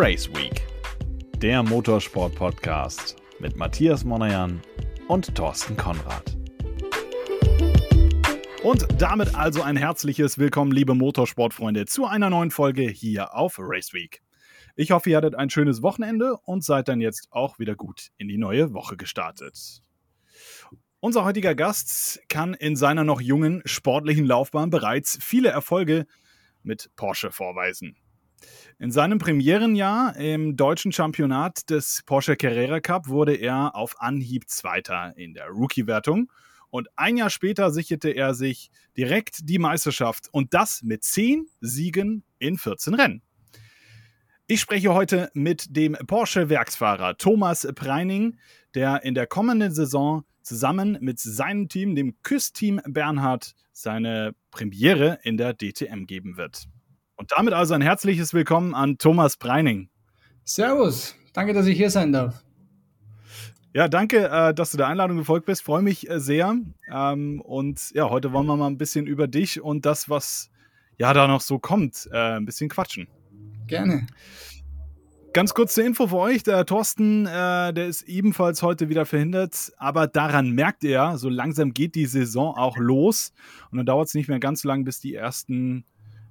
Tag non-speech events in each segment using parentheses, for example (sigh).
Race Week, der Motorsport-Podcast mit Matthias Monajan und Thorsten Konrad. Und damit also ein herzliches Willkommen, liebe Motorsportfreunde, zu einer neuen Folge hier auf Race Week. Ich hoffe, ihr hattet ein schönes Wochenende und seid dann jetzt auch wieder gut in die neue Woche gestartet. Unser heutiger Gast kann in seiner noch jungen sportlichen Laufbahn bereits viele Erfolge mit Porsche vorweisen. In seinem Premierenjahr im deutschen Championat des Porsche Carrera Cup wurde er auf Anhieb Zweiter in der Rookie-Wertung und ein Jahr später sicherte er sich direkt die Meisterschaft und das mit zehn Siegen in 14 Rennen. Ich spreche heute mit dem Porsche-Werksfahrer Thomas Preining, der in der kommenden Saison zusammen mit seinem Team, dem Küss-Team Bernhard, seine Premiere in der DTM geben wird. Und damit also ein herzliches Willkommen an Thomas Preining. Servus, danke, dass ich hier sein darf. Ja, danke, äh, dass du der Einladung gefolgt bist. Freue mich äh, sehr. Ähm, und ja, heute wollen wir mal ein bisschen über dich und das, was ja da noch so kommt, äh, ein bisschen quatschen. Gerne. Ganz kurz zur Info für euch: Der Thorsten, äh, der ist ebenfalls heute wieder verhindert, aber daran merkt er, so langsam geht die Saison auch los und dann dauert es nicht mehr ganz so lange, bis die ersten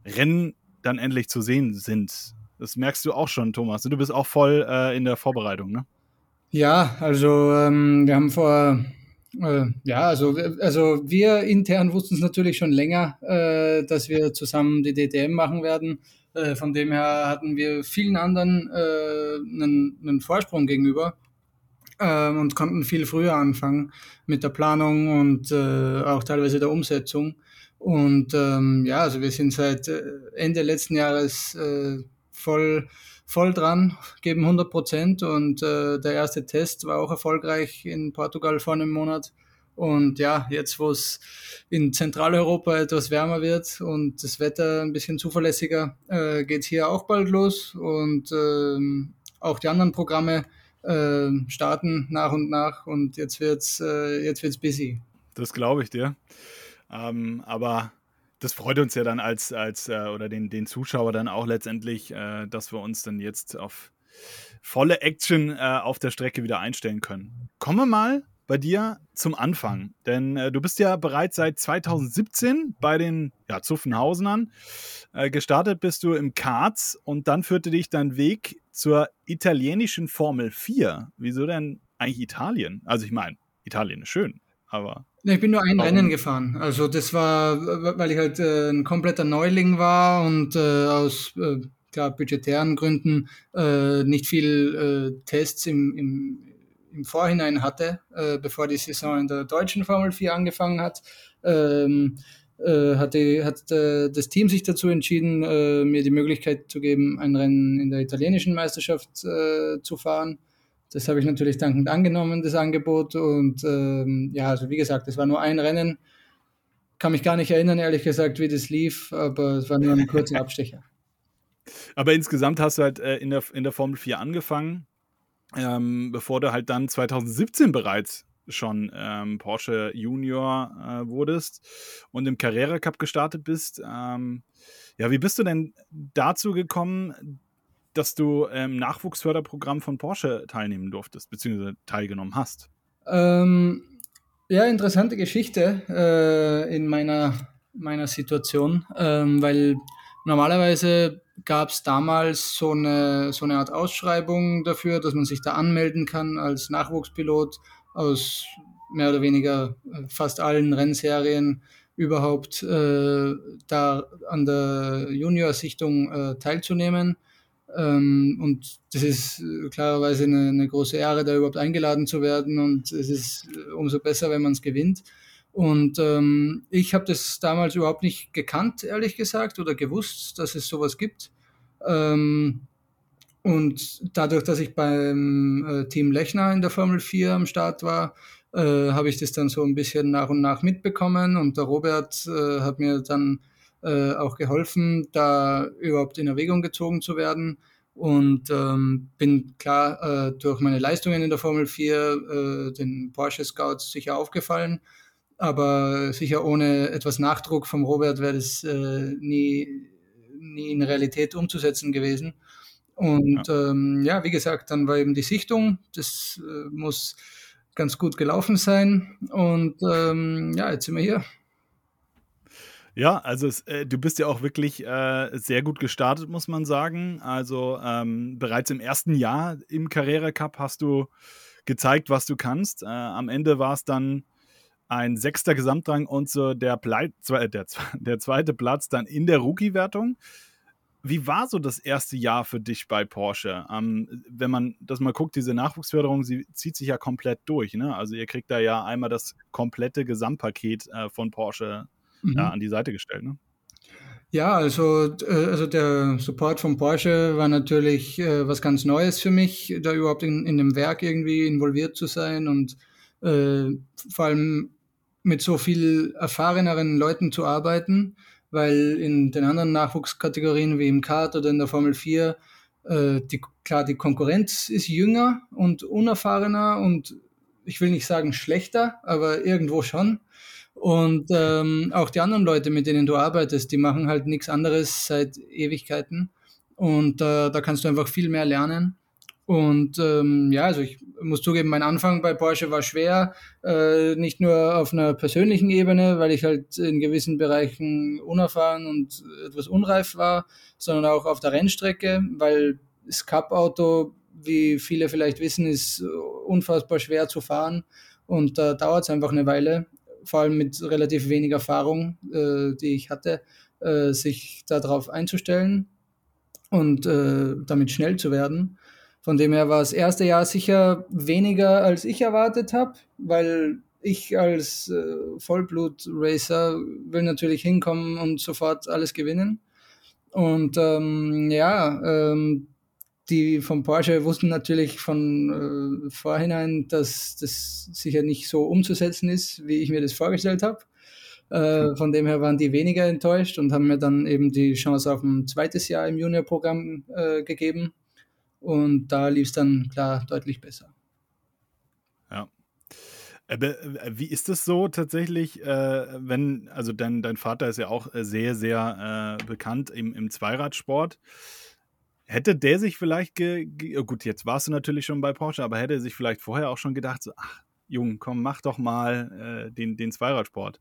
Rennen dann endlich zu sehen sind. Das merkst du auch schon, Thomas. Du bist auch voll äh, in der Vorbereitung, ne? Ja, also ähm, wir haben vor äh, ja, also, also wir intern wussten es natürlich schon länger, äh, dass wir zusammen die DTM machen werden. Äh, von dem her hatten wir vielen anderen äh, einen, einen Vorsprung gegenüber äh, und konnten viel früher anfangen mit der Planung und auch teilweise der Umsetzung. Und ähm, ja, also wir sind seit äh, Ende letzten Jahres äh, voll voll dran, geben 100 Prozent und äh, der erste Test war auch erfolgreich in Portugal vor einem Monat. Und ja, jetzt wo es in Zentraleuropa etwas wärmer wird und das Wetter ein bisschen zuverlässiger, äh, geht hier auch bald los. Und ähm, auch die anderen Programme äh, starten nach und nach und jetzt wird's äh, jetzt wird's busy. Das glaube ich dir. Ähm, aber das freut uns ja dann als, als äh, oder den, den Zuschauer dann auch letztendlich, äh, dass wir uns dann jetzt auf volle Action äh, auf der Strecke wieder einstellen können. Kommen wir mal bei dir zum Anfang, denn äh, du bist ja bereits seit 2017 bei den ja, Zuffenhausenern. Äh, gestartet bist du im Karts und dann führte dich dein Weg zur italienischen Formel 4. Wieso denn eigentlich Italien? Also ich meine, Italien ist schön, aber ich bin nur ein Warum? Rennen gefahren. Also das war, weil ich halt äh, ein kompletter Neuling war und äh, aus äh, klar, budgetären Gründen äh, nicht viel äh, Tests im, im, im Vorhinein hatte, äh, bevor die Saison in der deutschen Formel 4 angefangen hat. Ähm, hatte, hat das Team sich dazu entschieden, mir die Möglichkeit zu geben, ein Rennen in der italienischen Meisterschaft zu fahren. Das habe ich natürlich dankend angenommen, das Angebot. Und ähm, ja, also wie gesagt, es war nur ein Rennen. Kann mich gar nicht erinnern, ehrlich gesagt, wie das lief, aber es war nur ein kurzer (laughs) Abstecher. Aber insgesamt hast du halt äh, in, der, in der Formel 4 angefangen, ähm, bevor du halt dann 2017 bereits schon ähm, Porsche Junior äh, wurdest und im Carrera Cup gestartet bist. Ähm, ja, wie bist du denn dazu gekommen, dass du im Nachwuchsförderprogramm von Porsche teilnehmen durftest, beziehungsweise teilgenommen hast. Ähm, ja, interessante Geschichte äh, in meiner, meiner Situation, ähm, weil normalerweise gab es damals so eine, so eine Art Ausschreibung dafür, dass man sich da anmelden kann als Nachwuchspilot aus mehr oder weniger äh, fast allen Rennserien überhaupt äh, da an der Junior-Sichtung äh, teilzunehmen. Ähm, und das ist äh, klarerweise eine, eine, große Ehre, da überhaupt eingeladen zu werden. Und es ist äh, umso besser, wenn man es gewinnt. Und ähm, ich habe das damals überhaupt nicht gekannt, ehrlich gesagt, oder gewusst, dass es sowas gibt. Ähm, und dadurch, dass ich beim äh, Team Lechner in der Formel 4 am Start war, äh, habe ich das dann so ein bisschen nach und nach mitbekommen. Und der Robert äh, hat mir dann äh, auch geholfen, da überhaupt in Erwägung gezogen zu werden. Und ähm, bin klar äh, durch meine Leistungen in der Formel 4 äh, den Porsche Scouts sicher aufgefallen. Aber sicher ohne etwas Nachdruck vom Robert wäre das äh, nie, nie in Realität umzusetzen gewesen. Und ja. Ähm, ja. wie gesagt, dann war eben die Sichtung. Das äh, muss ganz gut gelaufen sein. Und ähm, ja, jetzt sind wir hier. Ja, also es, äh, du bist ja auch wirklich äh, sehr gut gestartet, muss man sagen. Also ähm, bereits im ersten Jahr im Carrera Cup hast du gezeigt, was du kannst. Äh, am Ende war es dann ein sechster Gesamtrang und so der, Ple der, (laughs) der zweite Platz dann in der Rookie-Wertung. Wie war so das erste Jahr für dich bei Porsche? Ähm, wenn man das mal guckt, diese Nachwuchsförderung, sie zieht sich ja komplett durch. Ne? Also ihr kriegt da ja einmal das komplette Gesamtpaket äh, von Porsche mhm. ja, an die Seite gestellt. Ne? Ja, also, äh, also der Support von Porsche war natürlich äh, was ganz Neues für mich, da überhaupt in, in dem Werk irgendwie involviert zu sein und äh, vor allem mit so viel erfahreneren Leuten zu arbeiten, weil in den anderen Nachwuchskategorien wie im Kart oder in der Formel 4, äh, die, klar, die Konkurrenz ist jünger und unerfahrener und ich will nicht sagen schlechter, aber irgendwo schon. Und ähm, auch die anderen Leute, mit denen du arbeitest, die machen halt nichts anderes seit Ewigkeiten. Und äh, da kannst du einfach viel mehr lernen. Und ähm, ja, also ich muss zugeben, mein Anfang bei Porsche war schwer, äh, nicht nur auf einer persönlichen Ebene, weil ich halt in gewissen Bereichen unerfahren und etwas unreif war, sondern auch auf der Rennstrecke, weil das Cup-Auto, wie viele vielleicht wissen, ist unfassbar schwer zu fahren und da dauert es einfach eine Weile vor allem mit relativ wenig Erfahrung, äh, die ich hatte, äh, sich darauf einzustellen und äh, damit schnell zu werden. Von dem her war das erste Jahr sicher weniger, als ich erwartet habe, weil ich als äh, Vollblut-Racer will natürlich hinkommen und sofort alles gewinnen. Und ähm, ja, ähm, die von Porsche wussten natürlich von äh, vorhinein, dass das sicher nicht so umzusetzen ist, wie ich mir das vorgestellt habe. Äh, von dem her waren die weniger enttäuscht und haben mir dann eben die Chance auf ein zweites Jahr im Juniorprogramm äh, gegeben. Und da lief es dann klar deutlich besser. Ja. Aber äh, wie ist es so tatsächlich, äh, wenn, also dein, dein Vater ist ja auch äh, sehr, sehr äh, bekannt im, im Zweiradsport. Hätte der sich vielleicht, ge, ge gut, jetzt warst du natürlich schon bei Porsche, aber hätte er sich vielleicht vorher auch schon gedacht, so, ach, Junge, komm, mach doch mal äh, den, den Zweiradsport.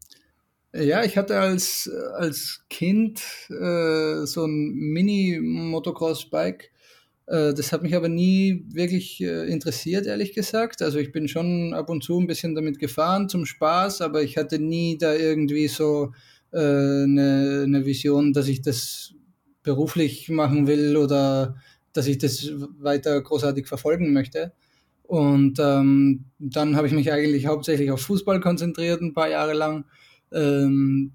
Ja, ich hatte als, als Kind äh, so ein Mini-Motocross-Bike. Äh, das hat mich aber nie wirklich äh, interessiert, ehrlich gesagt. Also ich bin schon ab und zu ein bisschen damit gefahren zum Spaß, aber ich hatte nie da irgendwie so äh, eine, eine Vision, dass ich das beruflich machen will oder dass ich das weiter großartig verfolgen möchte. Und ähm, dann habe ich mich eigentlich hauptsächlich auf Fußball konzentriert, ein paar Jahre lang. Ähm,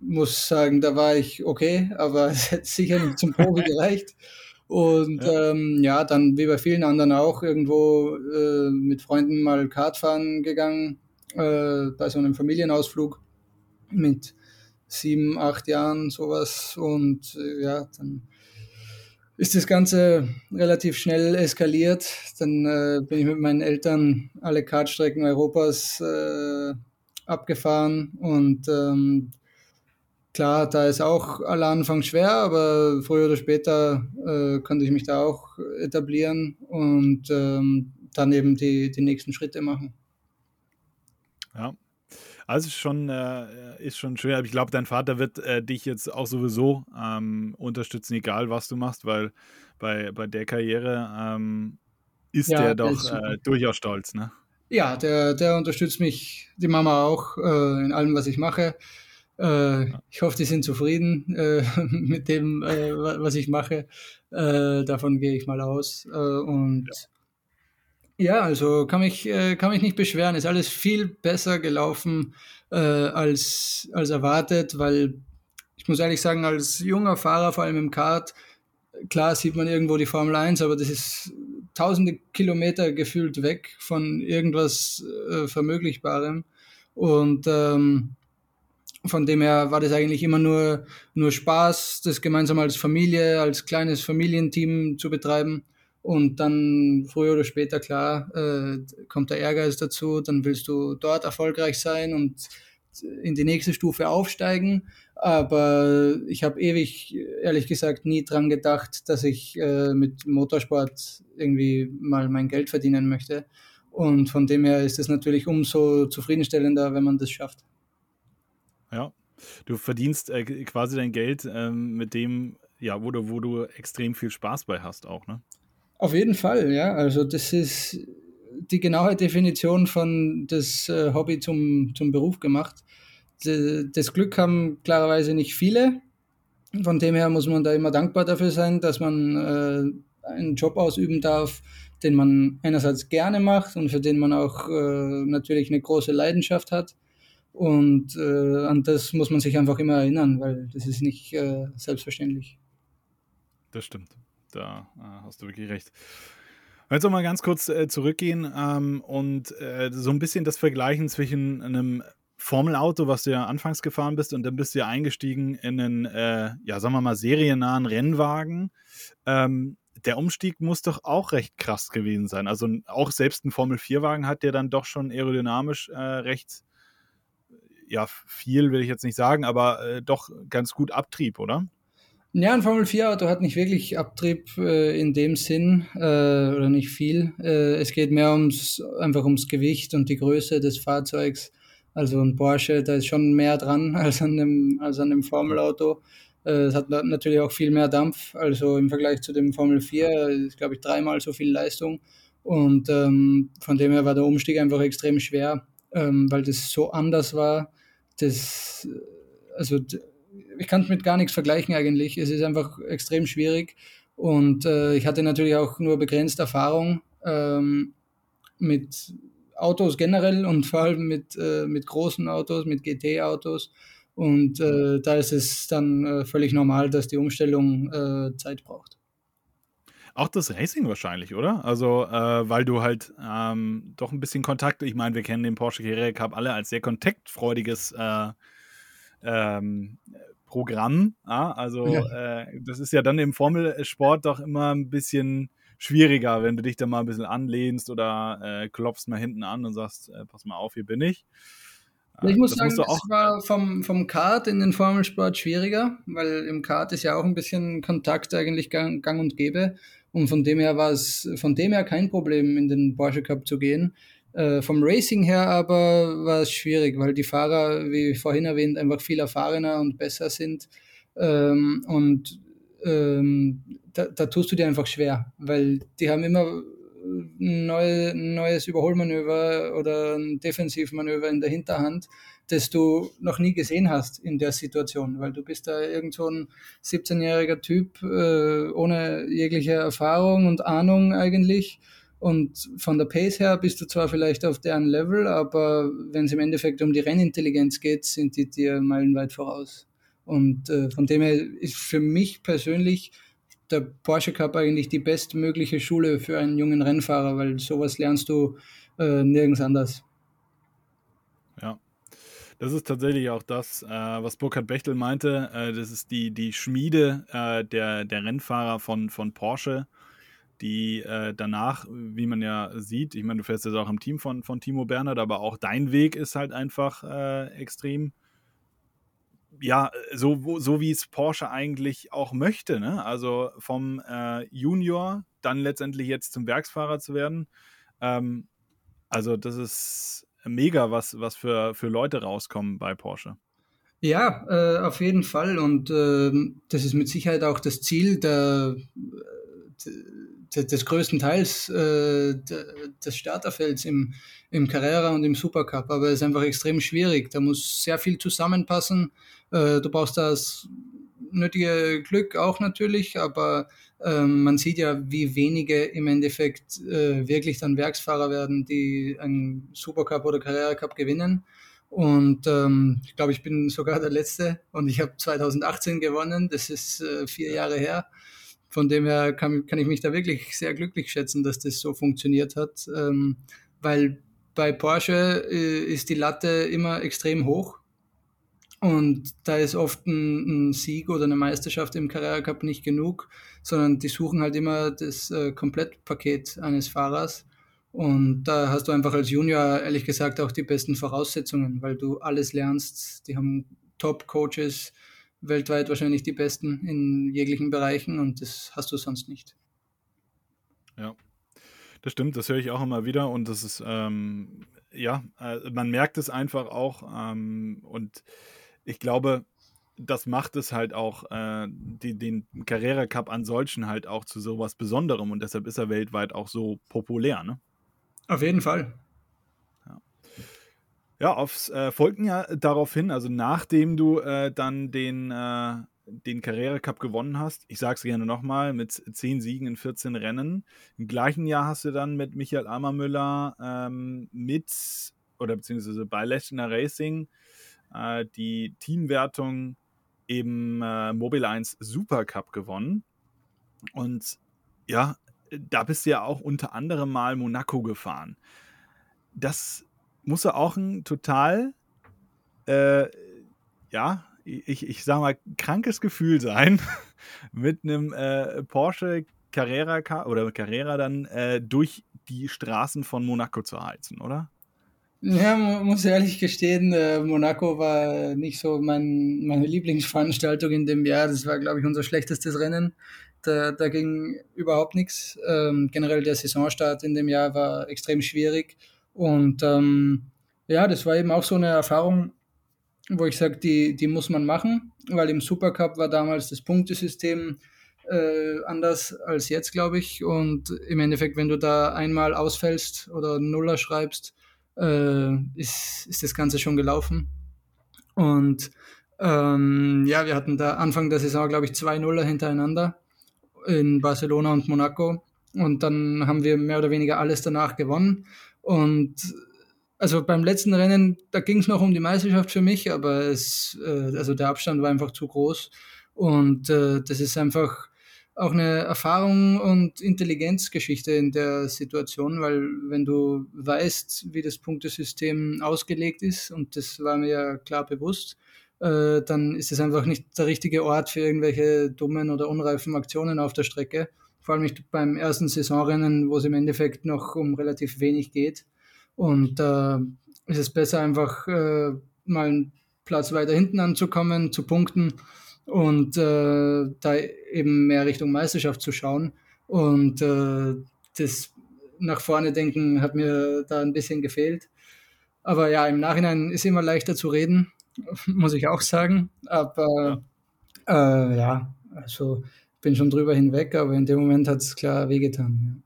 muss sagen, da war ich okay, aber (laughs) es hätte sicher nicht zum Profi (laughs) gereicht. Und ja. Ähm, ja, dann wie bei vielen anderen auch irgendwo äh, mit Freunden mal Kart fahren gegangen, äh, bei so einem Familienausflug mit sieben, acht Jahren sowas. Und äh, ja, dann ist das Ganze relativ schnell eskaliert. Dann äh, bin ich mit meinen Eltern alle Kartstrecken Europas äh, abgefahren und ähm, klar, da ist auch aller Anfang schwer, aber früher oder später äh, konnte ich mich da auch etablieren und ähm, dann eben die, die nächsten Schritte machen. Ja, also schon, äh, ist schon schwer. Aber ich glaube, dein Vater wird äh, dich jetzt auch sowieso ähm, unterstützen, egal was du machst, weil bei, bei der Karriere ähm, ist ja, der doch äh, durchaus stolz, ne? Ja, der, der unterstützt mich, die Mama auch, äh, in allem, was ich mache. Äh, ich hoffe, die sind zufrieden äh, (laughs) mit dem, was ich mache. davon gehe ich mal aus. und ja. Ja, also kann mich, äh, kann mich nicht beschweren. Ist alles viel besser gelaufen äh, als, als erwartet, weil ich muss ehrlich sagen, als junger Fahrer, vor allem im Kart, klar sieht man irgendwo die Formel 1, aber das ist tausende Kilometer gefühlt weg von irgendwas äh, Vermöglichbarem. Und ähm, von dem her war das eigentlich immer nur, nur Spaß, das gemeinsam als Familie, als kleines Familienteam zu betreiben. Und dann früher oder später, klar, äh, kommt der Ehrgeiz dazu, dann willst du dort erfolgreich sein und in die nächste Stufe aufsteigen. Aber ich habe ewig, ehrlich gesagt nie dran gedacht, dass ich äh, mit Motorsport irgendwie mal mein Geld verdienen möchte. Und von dem her ist es natürlich umso zufriedenstellender, wenn man das schafft. Ja, du verdienst äh, quasi dein Geld ähm, mit dem, ja, wo du, wo du extrem viel Spaß bei hast auch, ne? Auf jeden Fall, ja. Also das ist die genaue Definition von das äh, Hobby zum, zum Beruf gemacht. Das Glück haben klarerweise nicht viele. Von dem her muss man da immer dankbar dafür sein, dass man äh, einen Job ausüben darf, den man einerseits gerne macht und für den man auch äh, natürlich eine große Leidenschaft hat. Und an das muss man sich einfach immer erinnern, weil das ist nicht selbstverständlich. Das stimmt. Da äh, hast du wirklich recht. Jetzt mal ganz kurz äh, zurückgehen ähm, und äh, so ein bisschen das Vergleichen zwischen einem Formelauto, was du ja anfangs gefahren bist, und dann bist du ja eingestiegen in einen, äh, ja, sagen wir mal, seriennahen Rennwagen. Ähm, der Umstieg muss doch auch recht krass gewesen sein. Also auch selbst ein Formel-4-Wagen hat der dann doch schon aerodynamisch äh, recht, ja, viel will ich jetzt nicht sagen, aber äh, doch ganz gut Abtrieb, oder? Ja, ein Formel 4 Auto hat nicht wirklich Abtrieb äh, in dem Sinn äh, oder nicht viel. Äh, es geht mehr ums einfach ums Gewicht und die Größe des Fahrzeugs. Also ein Porsche, da ist schon mehr dran (laughs) als an dem, als an dem Formelauto. Äh, es hat natürlich auch viel mehr Dampf. Also im Vergleich zu dem Formel 4 ist, glaube ich, dreimal so viel Leistung. Und ähm, von dem her war der Umstieg einfach extrem schwer, ähm, weil das so anders war. Das, also ich kann es mit gar nichts vergleichen eigentlich. Es ist einfach extrem schwierig. Und äh, ich hatte natürlich auch nur begrenzt Erfahrung ähm, mit Autos generell und vor allem mit, äh, mit großen Autos, mit GT-Autos. Und äh, da ist es dann äh, völlig normal, dass die Umstellung äh, Zeit braucht. Auch das Racing wahrscheinlich, oder? Also, äh, weil du halt ähm, doch ein bisschen Kontakt, ich meine, wir kennen den Porsche Carrera Cup alle als sehr kontaktfreudiges äh, ähm, Programm. Ja? Also ja. äh, das ist ja dann im Formelsport doch immer ein bisschen schwieriger, wenn du dich da mal ein bisschen anlehnst oder äh, klopfst mal hinten an und sagst, äh, pass mal auf, hier bin ich. Ich muss das sagen, das war vom, vom Kart in den Formelsport schwieriger, weil im Kart ist ja auch ein bisschen Kontakt eigentlich gang, gang und gäbe. Und von dem her war es von dem her kein Problem, in den Porsche Cup zu gehen. Äh, vom Racing her aber war es schwierig, weil die Fahrer, wie vorhin erwähnt, einfach viel erfahrener und besser sind. Ähm, und ähm, da, da, tust du dir einfach schwer, weil die haben immer neue, neues Überholmanöver oder ein Defensivmanöver in der Hinterhand, das du noch nie gesehen hast in der Situation, weil du bist da irgend so ein 17-jähriger Typ äh, ohne jegliche Erfahrung und Ahnung eigentlich und von der Pace her bist du zwar vielleicht auf deren Level, aber wenn es im Endeffekt um die Rennintelligenz geht, sind die dir meilenweit voraus. Und äh, von dem her ist für mich persönlich der Porsche Cup eigentlich die bestmögliche Schule für einen jungen Rennfahrer, weil sowas lernst du äh, nirgends anders. Ja, das ist tatsächlich auch das, äh, was Burkhard Bechtel meinte. Äh, das ist die, die Schmiede äh, der, der Rennfahrer von, von Porsche die äh, danach, wie man ja sieht, ich meine, du fährst jetzt auch im Team von, von Timo Bernhard, aber auch dein Weg ist halt einfach äh, extrem, ja, so, so wie es Porsche eigentlich auch möchte, ne? Also vom äh, Junior dann letztendlich jetzt zum Werksfahrer zu werden. Ähm, also das ist mega, was, was für, für Leute rauskommen bei Porsche. Ja, äh, auf jeden Fall. Und äh, das ist mit Sicherheit auch das Ziel der, des größten Teils äh, des Starterfelds im, im Carrera und im Supercup, aber es ist einfach extrem schwierig. Da muss sehr viel zusammenpassen. Äh, du brauchst das nötige Glück auch natürlich, aber ähm, man sieht ja, wie wenige im Endeffekt äh, wirklich dann Werksfahrer werden, die einen Supercup oder Carrera Cup gewinnen. Und ähm, ich glaube, ich bin sogar der Letzte und ich habe 2018 gewonnen. Das ist äh, vier Jahre her. Von dem her kann, kann ich mich da wirklich sehr glücklich schätzen, dass das so funktioniert hat, ähm, weil bei Porsche äh, ist die Latte immer extrem hoch und da ist oft ein, ein, Sieg oder eine Meisterschaft im Carrera Cup nicht genug, sondern die suchen halt immer das äh, Komplettpaket eines Fahrers. Und da hast du einfach als Junior ehrlich gesagt auch die besten Voraussetzungen, weil du alles lernst. Die haben Top-Coaches, weltweit wahrscheinlich die Besten in jeglichen Bereichen und das hast du sonst nicht. Ja, das stimmt, das höre ich auch immer wieder und das ist, ähm, ja, äh, man merkt es einfach auch ähm, und ich glaube, das macht es halt auch, äh, die, den Carrera Cup an solchen halt auch zu sowas Besonderem und deshalb ist er weltweit auch so populär, ne? Auf jeden Fall. Ja, aufs äh, folgten ja daraufhin, also nachdem du äh, dann den, äh, den Carrera Cup gewonnen hast, ich sag's gerne nochmal, mit 10 Siegen in 14 Rennen. Im gleichen Jahr hast du dann mit Michael Ammermüller ähm, mit, oder beziehungsweise bei Lechner Racing, äh, die Teamwertung eben äh, Mobile 1 Super Cup gewonnen. Und ja, da bist du ja auch unter anderem mal Monaco gefahren. Das muss ja auch ein total, äh, ja, ich, ich sag mal, krankes Gefühl sein, (laughs) mit einem äh, Porsche Carrera oder Carrera dann äh, durch die Straßen von Monaco zu heizen, oder? Ja, muss ehrlich gestehen, äh, Monaco war nicht so mein, meine Lieblingsveranstaltung in dem Jahr. Das war, glaube ich, unser schlechtestes Rennen. Da, da ging überhaupt nichts. Ähm, generell der Saisonstart in dem Jahr war extrem schwierig. Und ähm, ja, das war eben auch so eine Erfahrung, wo ich sage, die, die muss man machen, weil im Supercup war damals das Punktesystem äh, anders als jetzt, glaube ich. Und im Endeffekt, wenn du da einmal ausfällst oder Nuller schreibst, äh, ist, ist das Ganze schon gelaufen. Und ähm, ja, wir hatten da Anfang der Saison, glaube ich, zwei Nuller hintereinander in Barcelona und Monaco. Und dann haben wir mehr oder weniger alles danach gewonnen. Und also beim letzten Rennen, da ging es noch um die Meisterschaft für mich, aber es, äh, also der Abstand war einfach zu groß. Und äh, das ist einfach auch eine Erfahrung und Intelligenzgeschichte in der Situation, weil wenn du weißt, wie das Punktesystem ausgelegt ist, und das war mir ja klar bewusst, äh, dann ist es einfach nicht der richtige Ort für irgendwelche dummen oder unreifen Aktionen auf der Strecke. Vor allem nicht beim ersten Saisonrennen, wo es im Endeffekt noch um relativ wenig geht. Und äh, ist es besser, einfach äh, mal einen Platz weiter hinten anzukommen, zu punkten und äh, da eben mehr Richtung Meisterschaft zu schauen. Und äh, das nach vorne denken hat mir da ein bisschen gefehlt. Aber ja, im Nachhinein ist immer leichter zu reden, (laughs) muss ich auch sagen. Aber ja, äh, ja also bin schon drüber hinweg, aber in dem Moment hat es klar wehgetan.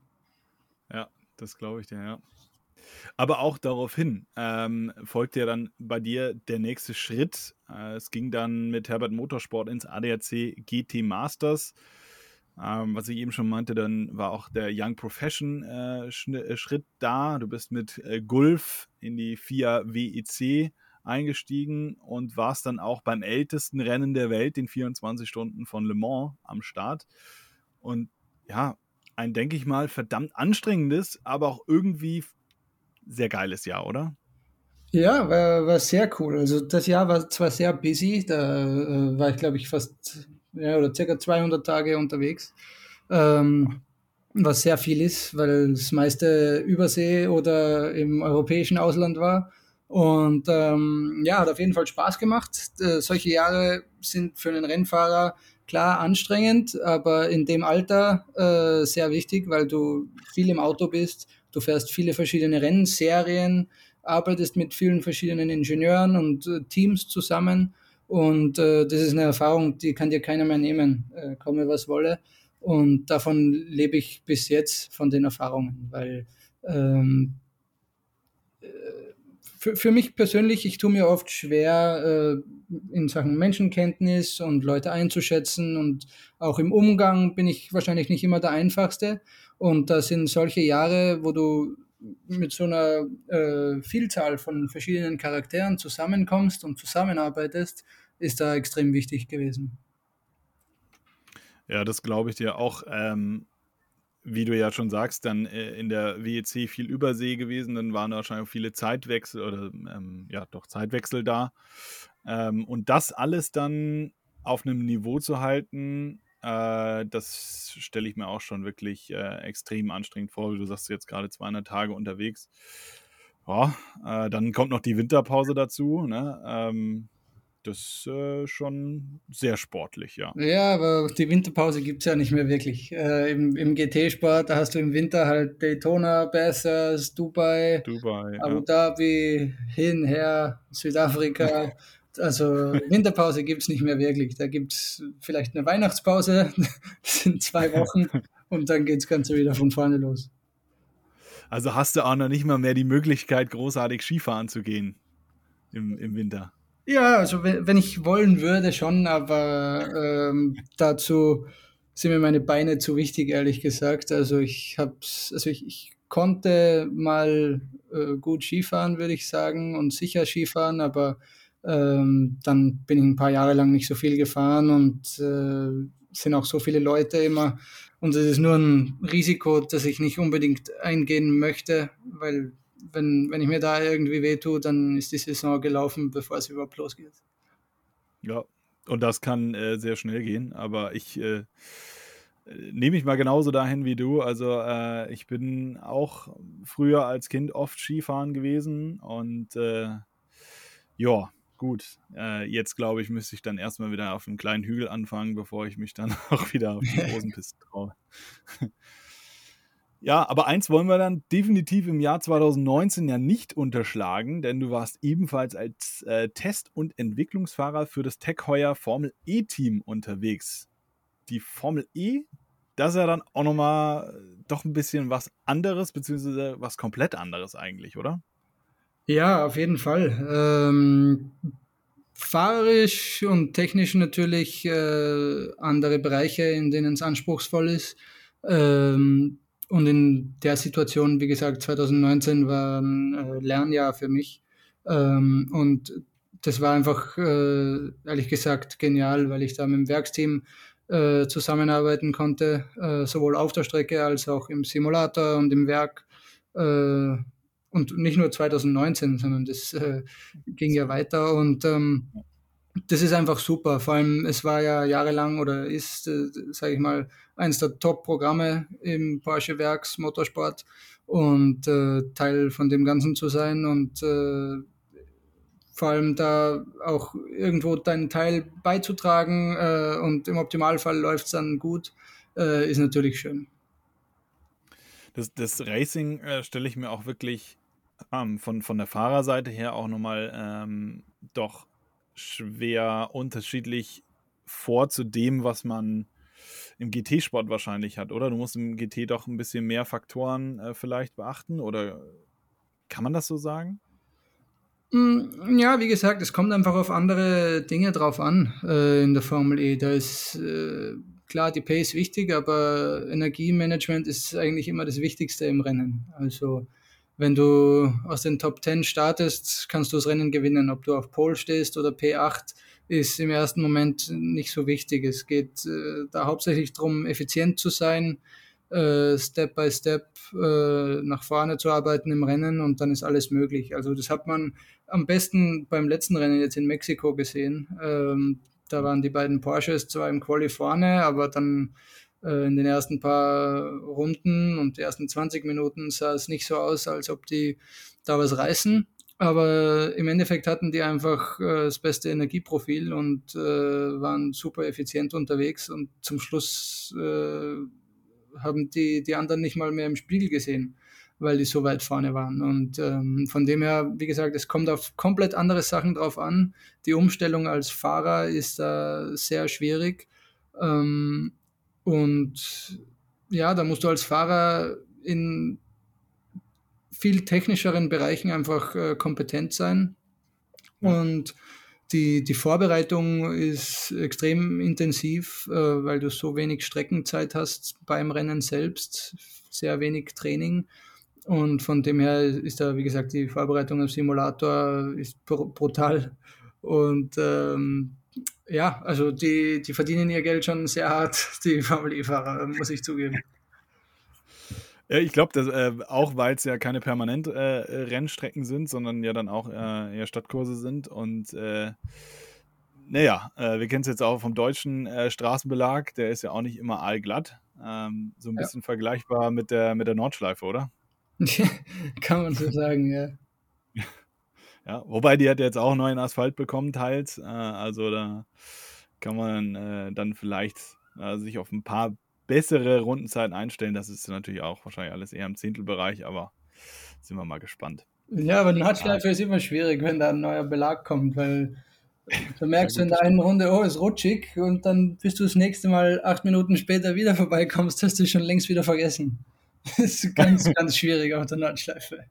Ja. ja, das glaube ich dir, ja. Aber auch daraufhin ähm, folgte ja dann bei dir der nächste Schritt. Äh, es ging dann mit Herbert Motorsport ins ADAC GT Masters. Ähm, was ich eben schon meinte, dann war auch der Young Profession äh, äh, Schritt da. Du bist mit äh, Gulf in die FIA WEC eingestiegen und warst dann auch beim ältesten Rennen der Welt, den 24 Stunden von Le Mans, am Start. Und ja, ein, denke ich mal, verdammt anstrengendes, aber auch irgendwie sehr geiles Jahr, oder? Ja, war, war sehr cool. Also das Jahr war zwar sehr busy, da äh, war ich glaube ich fast ja, oder circa 200 Tage unterwegs, ähm, was sehr viel ist, weil das meiste Übersee oder im europäischen Ausland war. Und ähm, ja, hat auf jeden Fall Spaß gemacht. Äh, solche Jahre sind für einen Rennfahrer klar anstrengend, aber in dem Alter äh, sehr wichtig, weil du viel im Auto bist, Du fährst viele verschiedene Rennserien, arbeitest mit vielen verschiedenen Ingenieuren und äh, Teams zusammen. Und äh, das ist eine Erfahrung, die kann dir keiner mehr nehmen, äh, komme was wolle. Und davon lebe ich bis jetzt, von den Erfahrungen, weil ähm, äh, für, für mich persönlich, ich tue mir oft schwer, äh, in Sachen Menschenkenntnis und Leute einzuschätzen und auch im Umgang bin ich wahrscheinlich nicht immer der Einfachste. Und das sind solche Jahre, wo du mit so einer äh, Vielzahl von verschiedenen Charakteren zusammenkommst und zusammenarbeitest, ist da extrem wichtig gewesen. Ja, das glaube ich dir auch. Ähm, wie du ja schon sagst, dann äh, in der WEC viel Übersee gewesen, dann waren wahrscheinlich viele Zeitwechsel oder ähm, ja, doch Zeitwechsel da. Ähm, und das alles dann auf einem Niveau zu halten, äh, das stelle ich mir auch schon wirklich äh, extrem anstrengend vor. Du sagst jetzt gerade 200 Tage unterwegs. Ja, äh, dann kommt noch die Winterpause dazu. Ne? Ähm, Das ist äh, schon sehr sportlich, ja. Ja, aber die Winterpause gibt es ja nicht mehr wirklich. Äh, Im im GT-Sport, da hast du im Winter halt Daytona, Bathurst, Dubai, Dubai, Abu ja. Dhabi, hin, her, Südafrika. (laughs) Also Winterpause gibt es nicht mehr wirklich. Da gibt es vielleicht eine Weihnachtspause, das (laughs) sind zwei Wochen (laughs) und dann geht das Ganze wieder von vorne los. Also hast du auch noch nicht mal mehr die Möglichkeit, großartig Skifahren zu gehen im, im Winter. Ja, also wenn, ich wollen würde schon, aber ähm, dazu sind mir meine Beine zu wichtig, ehrlich gesagt. Also ich hab's, also ich, ich konnte mal äh, gut Skifahren, würde ich sagen, und sicher Skifahren, aber ähm, dann bin ich ein paar Jahre lang nicht so viel gefahren und äh, sind auch so viele Leute immer. Und es ist nur ein Risiko, das ich nicht unbedingt eingehen möchte, weil wenn, wenn ich mir da irgendwie wehtue, dann ist die Saison gelaufen, bevor es überhaupt losgeht. Ja, und das kann äh, sehr schnell gehen, aber ich äh, nehme mich mal genauso dahin wie du. Also äh, ich bin auch früher als Kind oft Skifahren gewesen und äh, ja, gut. Äh, jetzt glaube ich, müsste ich dann erstmal wieder auf einem kleinen Hügel anfangen, bevor ich mich dann (laughs) auch wieder auf die (laughs) großen Pisten traue. Ja, aber eins wollen wir dann definitiv im Jahr 2019 ja nicht unterschlagen, denn du warst ebenfalls als äh, Test- und Entwicklungsfahrer für das Tech Heuer Formel E-Team unterwegs. Die Formel E, das ist ja dann auch nochmal doch ein bisschen was anderes, beziehungsweise was komplett anderes eigentlich, oder? Ja, auf jeden Fall. Ähm, fahrerisch und technisch natürlich äh, andere Bereiche, in denen es anspruchsvoll ist. Ähm, und in der Situation, wie gesagt, 2019 war ein äh, Lernjahr für mich. Ähm, und das war einfach, äh, ehrlich gesagt, genial, weil ich da mit dem Werksteam äh, zusammenarbeiten konnte, äh, sowohl auf der Strecke als auch im Simulator und im Werk. Äh, und nicht nur 2019, sondern das äh, ging ja weiter. Und ähm, das ist einfach super. Vor allem, es war ja jahrelang oder ist, äh, sage ich mal, eines der Top-Programme im Porsche Werks Motorsport und äh, Teil von dem Ganzen zu sein und äh, vor allem da auch irgendwo deinen Teil beizutragen äh, und im Optimalfall läuft es dann gut, äh, ist natürlich schön. Das, das Racing äh, stelle ich mir auch wirklich ähm, von, von der Fahrerseite her auch nochmal ähm, doch schwer unterschiedlich vor zu dem, was man im GT-Sport wahrscheinlich hat, oder? Du musst im GT doch ein bisschen mehr Faktoren äh, vielleicht beachten, oder kann man das so sagen? Mm, ja, wie gesagt, es kommt einfach auf andere Dinge drauf an äh, in der Formel E. Da ist äh, klar die Pace wichtig, aber Energiemanagement ist eigentlich immer das Wichtigste im Rennen. Also wenn du aus den Top 10 startest, kannst du das Rennen gewinnen. Ob du auf Pole stehst oder P8, ist im ersten Moment nicht so wichtig. Es geht äh, da hauptsächlich darum, effizient zu sein, äh, Step by Step äh, nach vorne zu arbeiten im Rennen und dann ist alles möglich. Also das hat man am besten beim letzten Rennen jetzt in Mexiko gesehen. Ähm, da waren die beiden Porsches zwar im Quali vorne, aber dann in den ersten paar Runden und die ersten 20 Minuten sah es nicht so aus, als ob die da was reißen. Aber im Endeffekt hatten die einfach äh, das beste Energieprofil und äh, waren super effizient unterwegs und zum Schluss äh, haben die, die anderen nicht mal mehr im Spiegel gesehen, weil die so weit vorne waren. Und ähm, von dem her, wie gesagt, es kommt auf komplett andere Sachen drauf an. Die Umstellung als Fahrer ist da sehr schwierig. Ähm, und ja, da musst du als Fahrer in viel technischeren Bereichen einfach äh, kompetent sein. Ja. Und die, die Vorbereitung ist extrem intensiv, äh, weil du so wenig Streckenzeit hast beim Rennen selbst, sehr wenig Training. Und von dem her ist da, wie gesagt, die Vorbereitung am Simulator ist brutal. Und ähm, ja, also die, die verdienen ihr Geld schon sehr hart, (laughs) die Formel E-Fahrer, muss ich zugeben. Ja, ich glaube, äh, auch weil es ja keine permanent äh, Rennstrecken sind, sondern ja dann auch äh, eher Stadtkurse sind. Und äh, naja, äh, wir kennen es jetzt auch vom deutschen äh, Straßenbelag, der ist ja auch nicht immer allglatt. Ähm, so ein ja. bisschen vergleichbar mit der, mit der Nordschleife, oder? (laughs) Kann man so sagen, ja. (laughs) Ja, wobei die hat jetzt auch neuen Asphalt bekommen, teils. Äh, also da kann man äh, dann vielleicht äh, sich auf ein paar bessere Rundenzeiten einstellen. Das ist natürlich auch wahrscheinlich alles eher im Zehntelbereich, aber sind wir mal gespannt. Ja, aber Nordschleife ja. ist immer schwierig, wenn da ein neuer Belag kommt, weil du merkst in der einen Runde, oh, ist rutschig und dann bis du das nächste Mal acht Minuten später wieder vorbeikommst, hast du schon längst wieder vergessen. (laughs) Das ist ganz, (laughs) ganz schwierig auf der Nordschleife.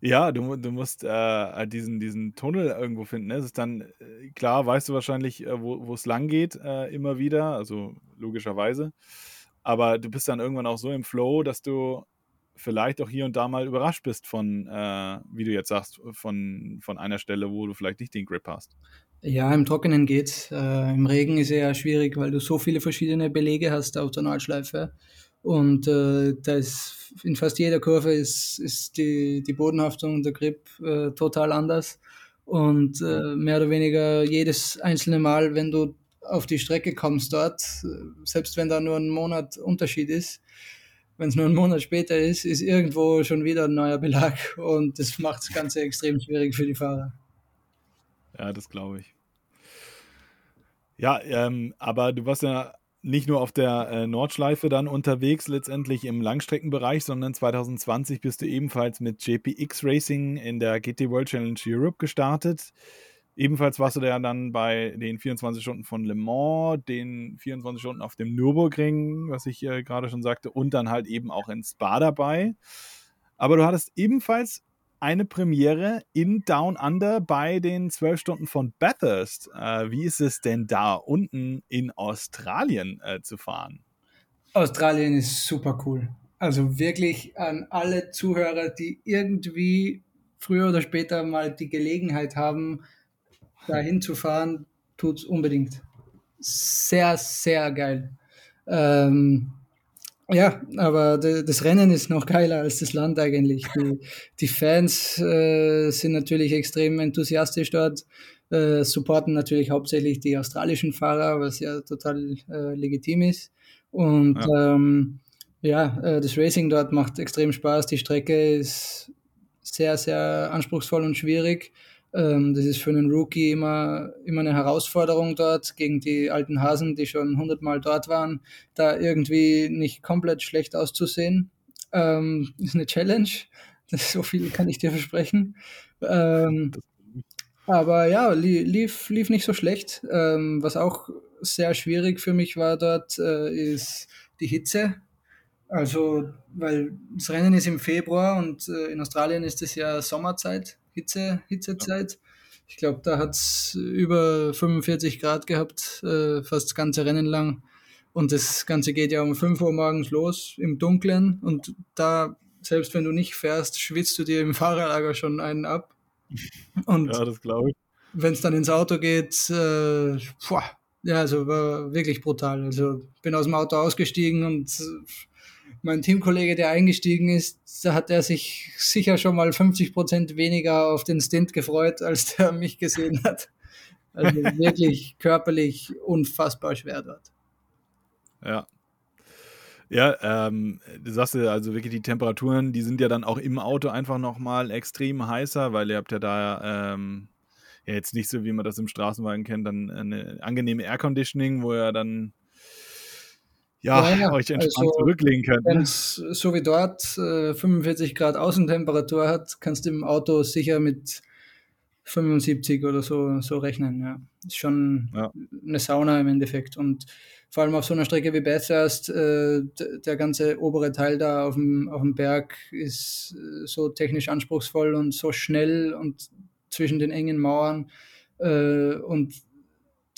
Ja, du, du musst äh, diesen, diesen Tunnel irgendwo finden. Ne? Es ist dann, äh, klar, weißt du wahrscheinlich, äh, wo es lang geht, äh, immer wieder, also logischerweise. Aber du bist dann irgendwann auch so im Flow, dass du vielleicht auch hier und da mal überrascht bist von, äh, wie du jetzt sagst, von, von einer Stelle, wo du vielleicht nicht den Grip hast. Ja, im Trockenen geht's. Äh, Im Regen ist es ja schwierig, weil du so viele verschiedene Belege hast auf der Nordschleife. Und äh, da ist in fast jeder Kurve ist, ist die, die Bodenhaftung und der Grip äh, total anders. Und äh, mehr oder weniger jedes einzelne Mal, wenn du auf die Strecke kommst dort, selbst wenn da nur ein Monat Unterschied ist, wenn es nur ein Monat später ist, ist irgendwo schon wieder ein neuer Belag und das macht das Ganze extrem schwierig für die Fahrer. Ja, das glaube ich. Ja, ähm, aber du warst ja nicht nur auf der äh, Nordschleife dann unterwegs, letztendlich im Langstreckenbereich, sondern 2020 bist du ebenfalls mit JPX Racing in der GT World Challenge Europe gestartet. Ebenfalls warst du ja dann bei den 24 Stunden von Le Mans, den 24 Stunden auf dem Nürburgring, was ich äh, gerade schon sagte, und dann halt eben auch in Spa dabei. Aber du hattest ebenfalls eine Premiere in Down Under bei den 12 Stunden von Bathurst. Äh, wie ist es denn da unten in Australien äh, zu fahren? Australien ist super cool. Also wirklich an alle Zuhörer, die irgendwie früher oder später mal die Gelegenheit haben, dahin zu fahren, tut es unbedingt. Sehr, sehr geil. Ähm, ja, aber das Rennen ist noch geiler als das Land eigentlich. Die, die Fans äh, sind natürlich extrem enthusiastisch dort, äh, supporten natürlich hauptsächlich die australischen Fahrer, was ja total äh, legitim ist. Und ja, ähm, ja äh, das Racing dort macht extrem Spaß. Die Strecke ist sehr, sehr anspruchsvoll und schwierig. Ähm, das ist für einen Rookie immer, immer eine Herausforderung dort gegen die alten Hasen, die schon hundertmal dort waren, da irgendwie nicht komplett schlecht auszusehen. Ähm, (laughs) ist eine Challenge. Das, so viel kann ich dir versprechen. Ähm, aber ja, lief, lief nicht so schlecht. Ähm, was auch sehr schwierig für mich war dort, äh, ist die Hitze. Also, weil das Rennen ist im Februar und äh, in Australien ist es ja Sommerzeit. Hitze, Hitzezeit. Ich glaube, da hat es über 45 Grad gehabt, äh, fast das ganze Rennen lang. Und das Ganze geht ja um 5 Uhr morgens los im Dunkeln. Und da, selbst wenn du nicht fährst, schwitzt du dir im (laughs) Fahrerlager schon einen ab. Und ja, das glaube ich. Wenn es dann ins Auto geht, äh, boah, ja, also war wirklich brutal. Also bin aus dem Auto ausgestiegen und mein Teamkollege, der eingestiegen ist, da hat er sich sicher schon mal 50 Prozent weniger auf den Stint gefreut, als der mich gesehen hat. Also (laughs) wirklich körperlich unfassbar schwer dort. Ja. Ja, ähm, du sagst ja, also wirklich die Temperaturen, die sind ja dann auch im Auto einfach nochmal extrem heißer, weil ihr habt ja da ähm, ja jetzt nicht so, wie man das im Straßenwagen kennt, dann eine angenehme Air Conditioning, wo er dann ja, ja, euch entspannt also, zurücklegen könnt. Wenn es so wie dort äh, 45 Grad Außentemperatur hat, kannst du im Auto sicher mit 75 oder so, so rechnen. Ja. Ist schon ja. eine Sauna im Endeffekt. Und vor allem auf so einer Strecke wie Bathurst, äh, der ganze obere Teil da auf dem, auf dem Berg ist äh, so technisch anspruchsvoll und so schnell und zwischen den engen Mauern. Äh, und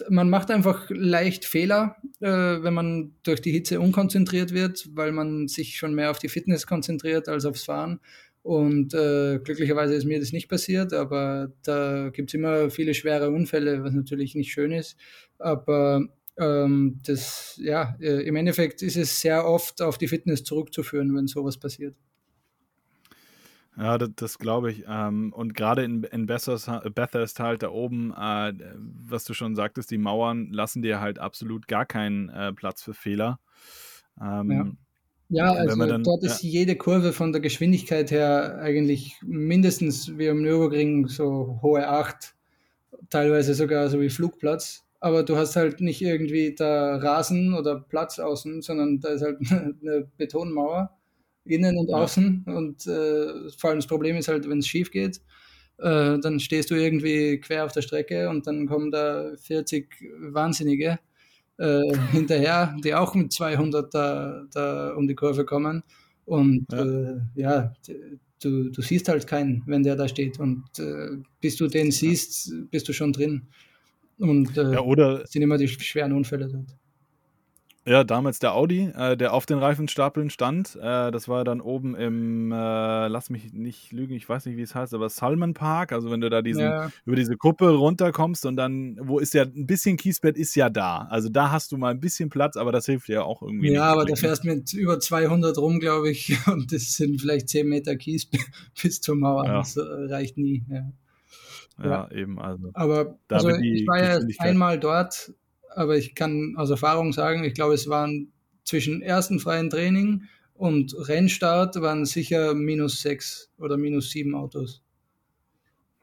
man macht einfach leicht Fehler, äh, wenn man durch die Hitze unkonzentriert wird, weil man sich schon mehr auf die Fitness konzentriert als aufs Fahren. Und äh, glücklicherweise ist mir das nicht passiert, aber da gibt es immer viele schwere Unfälle, was natürlich nicht schön ist. Aber ähm, das, ja, äh, im Endeffekt ist es sehr oft auf die Fitness zurückzuführen, wenn sowas passiert. Ja, das, das glaube ich. Ähm, und gerade in, in Bathurst halt da oben, äh, was du schon sagtest, die Mauern lassen dir halt absolut gar keinen äh, Platz für Fehler. Ähm, ja. Ja, also dann, dort ist ja. jede Kurve von der Geschwindigkeit her eigentlich mindestens wie am Nürburgring so hohe 8, teilweise sogar so wie Flugplatz. Aber du hast halt nicht irgendwie da Rasen oder Platz außen, sondern da ist halt (laughs) eine Betonmauer innen und außen. Ja. Und äh, vor allem das Problem ist halt, wenn es schief geht, äh, dann stehst du irgendwie quer auf der Strecke und dann kommen da 40 Wahnsinnige äh, (laughs) hinterher, die auch mit 200 da, da um die Kurve kommen. Und ja, äh, ja du, du siehst halt keinen, wenn der da steht. Und äh, bis du den siehst, bist du schon drin. Und äh, ja, oder sind immer die schweren Unfälle dort. Ja, damals der Audi, äh, der auf den Reifenstapeln stand. Äh, das war dann oben im, äh, lass mich nicht lügen, ich weiß nicht, wie es heißt, aber Salman Park. Also wenn du da diesen, ja. über diese Kuppe runterkommst und dann, wo ist ja, ein bisschen Kiesbett ist ja da. Also da hast du mal ein bisschen Platz, aber das hilft ja auch irgendwie. Ja, aber da fährst mit über 200 rum, glaube ich, (laughs) und das sind vielleicht 10 Meter Kies (laughs) bis zur Mauer. Ja. Das äh, reicht nie. Ja. Ja, ja, eben. Also, aber also ich war ja einmal dort aber ich kann aus Erfahrung sagen, ich glaube, es waren zwischen ersten freien Training und Rennstart waren sicher minus sechs oder minus sieben Autos.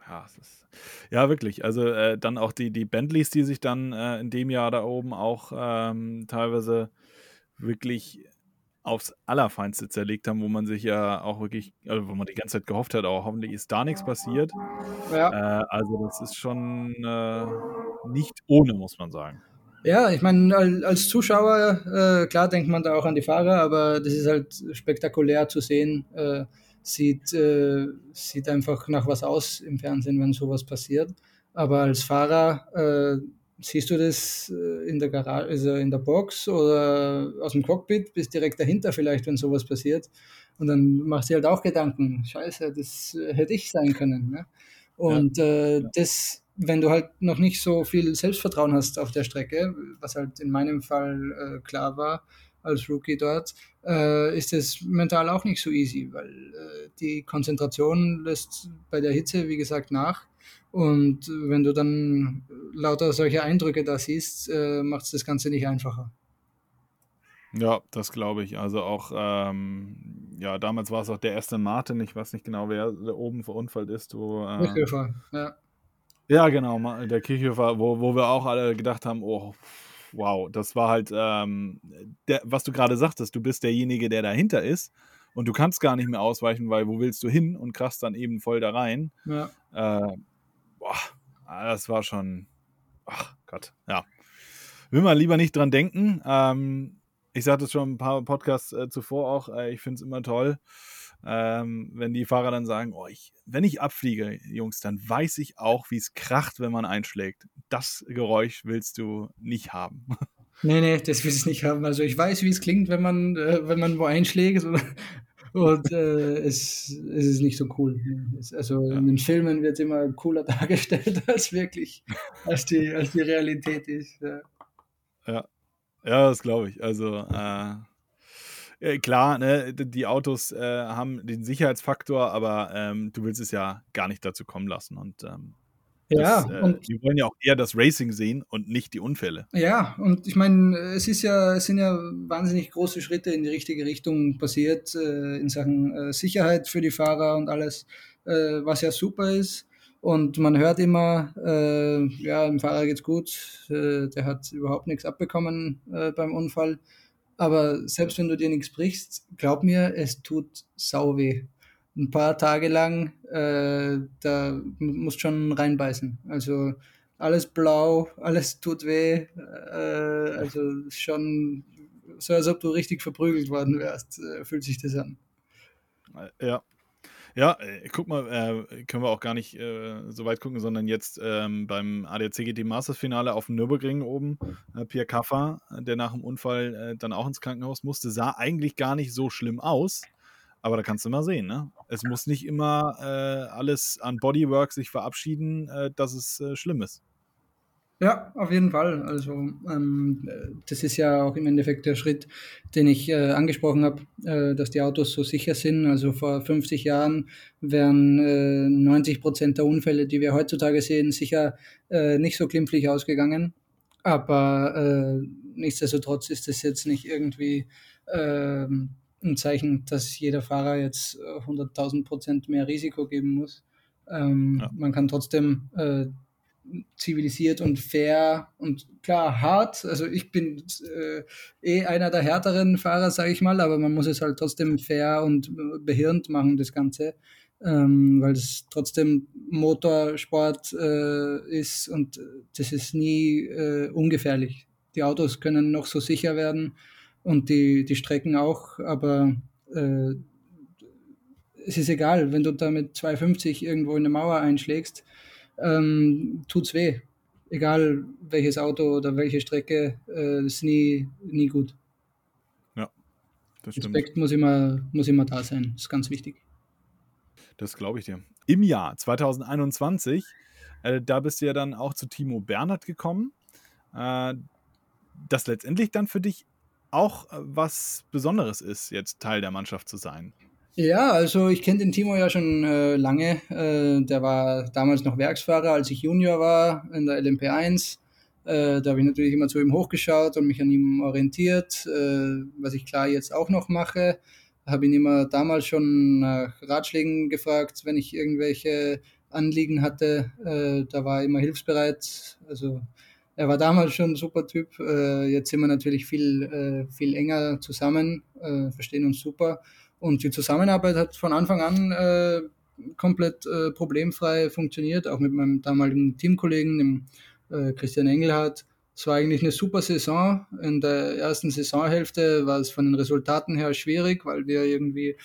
Ja, ist, ja wirklich. Also äh, dann auch die, die Bentleys, die sich dann äh, in dem Jahr da oben auch ähm, teilweise wirklich aufs Allerfeinste zerlegt haben, wo man sich ja auch wirklich, also wo man die ganze Zeit gehofft hat, auch hoffentlich ist da nichts passiert. Ja. Äh, also das ist schon äh, nicht ohne, muss man sagen. Ja, ich meine, als Zuschauer, äh, klar denkt man da auch an die Fahrer, aber das ist halt spektakulär zu sehen. Äh, sieht, äh, sieht einfach nach was aus im Fernsehen, wenn sowas passiert. Aber als Fahrer äh, siehst du das äh, in der Garage, also in der Box oder aus dem Cockpit, bist direkt dahinter vielleicht, wenn sowas passiert. Und dann machst du halt auch Gedanken, scheiße, das hätte ich sein können. Ne? Und ja. äh, das wenn du halt noch nicht so viel Selbstvertrauen hast auf der Strecke, was halt in meinem Fall äh, klar war als Rookie dort, äh, ist es mental auch nicht so easy, weil äh, die Konzentration lässt bei der Hitze, wie gesagt, nach. Und wenn du dann lauter solche Eindrücke da siehst, äh, macht es das Ganze nicht einfacher. Ja, das glaube ich. Also auch, ähm, ja, damals war es auch der erste Martin, ich weiß nicht genau, wer da oben verunfallt ist. Wo, äh, ja. Ja, genau, der Kirchhofer, wo, wo wir auch alle gedacht haben, oh, wow, das war halt, ähm, der, was du gerade sagtest, du bist derjenige, der dahinter ist und du kannst gar nicht mehr ausweichen, weil wo willst du hin und krachst dann eben voll da rein. Ja. Äh, boah, das war schon, ach Gott, ja. Will man lieber nicht dran denken. Ähm, ich sagte es schon ein paar Podcasts äh, zuvor auch, äh, ich finde es immer toll, ähm, wenn die Fahrer dann sagen, oh, ich, wenn ich abfliege, Jungs, dann weiß ich auch, wie es kracht, wenn man einschlägt. Das Geräusch willst du nicht haben. (laughs) Nee, nee, das will ich nicht haben. Also ich weiß, wie es klingt, wenn man, äh, wenn man wo einschlägt (laughs) und äh, es, es ist nicht so cool. also ja. in den Filmen wird es immer cooler (laughs) dargestellt, als wirklich, als die, als die Realität ist. Ja, ja, ja das glaube ich. Also äh, äh, klar, ne, die Autos äh, haben den Sicherheitsfaktor, aber ähm, du willst es ja gar nicht dazu kommen lassen. Und ähm, ja, das, äh, und die wollen ja auch eher das Racing sehen und nicht die Unfälle. Ja, und ich meine, es ist ja, es sind ja wahnsinnig große Schritte in die richtige Richtung passiert äh, in Sachen äh, Sicherheit für die Fahrer und alles, äh, was ja super ist. Und man hört immer, äh, ja, dem Fahrer geht's gut, äh, der hat überhaupt nichts abbekommen beim Unfall. Aber selbst wenn du dir nichts brichst, glaub mir, es tut sau weh. Ein paar Tage lang, äh, da musst schon reinbeißen. Also alles blau, (laughs) alles tut weh. Äh, also schon so, als ob du richtig verprügelt worden wärst, äh, fühlt sich das an. Ja, ja, äh, guck mal, äh, können wir auch gar nicht äh, so weit gucken, sondern jetzt ähm, beim ADAC GT Masters Finale auf dem Nürburgring oben, äh, Pierre Kaffer, der nach dem Unfall äh, dann auch ins Krankenhaus musste, sah eigentlich gar nicht so schlimm aus. Aber da kannst du mal sehen, ne? Es muss nicht immer äh, alles an Bodywork sich verabschieden, dass es schlimm ist. Ja, auf jeden Fall. Also ähm, das ist ja auch im Endeffekt der Schritt, den ich äh, angesprochen habe, äh, dass die Autos so sicher sind. Also vor 50 Jahren wären äh, 90 Prozent der Unfälle, die wir heutzutage sehen, sicher äh, nicht so glimpflich ausgegangen. Aber äh, nichtsdestotrotz ist das jetzt nicht irgendwie ähm, ein Zeichen, dass jeder Fahrer jetzt 100.000 Prozent mehr Risiko geben muss. Ähm, ja. Man kann trotzdem äh, zivilisiert und fair und klar hart. Also ich bin äh, eh einer der härteren Fahrer, sage ich mal, aber man muss es halt trotzdem fair und behirnt machen, das Ganze, ähm, weil es trotzdem Motorsport äh, ist und das ist nie äh, ungefährlich. Die Autos können noch so sicher werden und die, die Strecken auch, aber äh, es ist egal, wenn du da mit 250 irgendwo in eine Mauer einschlägst, ähm, tut's weh. Egal welches Auto oder welche Strecke, äh, ist nie, nie gut. Ja, das stimmt. Respekt muss immer, muss immer da sein, ist ganz wichtig. Das glaube ich dir. Im Jahr 2021, äh, da bist du ja dann auch zu Timo Bernhard gekommen. Äh, das letztendlich dann für dich auch äh, was Besonderes ist, jetzt Teil der Mannschaft zu sein. Ja, also ich kenne den Timo ja schon äh, lange. Äh, der war damals noch Werksfahrer, als ich Junior war in der LMP1. Äh, da habe ich natürlich immer zu ihm hochgeschaut und mich an ihm orientiert, äh, was ich klar jetzt auch noch mache. Habe ihn immer damals schon nach Ratschlägen gefragt, wenn ich irgendwelche Anliegen hatte. Äh, da war er immer hilfsbereit. Also er war damals schon ein super Typ. Äh, jetzt sind wir natürlich viel, viel enger zusammen, verstehen uns super. Und die Zusammenarbeit hat von Anfang an äh, komplett äh, problemfrei funktioniert, auch mit meinem damaligen Teamkollegen, dem äh, Christian Engelhardt. Es war eigentlich eine super Saison. In der ersten Saisonhälfte war es von den Resultaten her schwierig, weil wir irgendwie